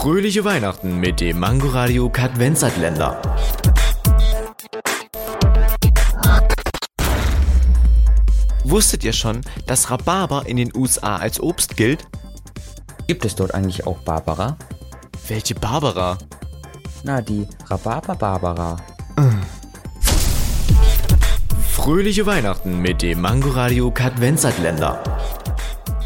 Fröhliche Weihnachten mit dem Mangoradio Kadvenzatländer. Wusstet ihr schon, dass Rhabarber in den USA als Obst gilt? Gibt es dort eigentlich auch Barbara? Welche Barbara? Na, die Rhabarber-Barbara. Fröhliche Weihnachten mit dem Mangoradio Kadvenzatländer.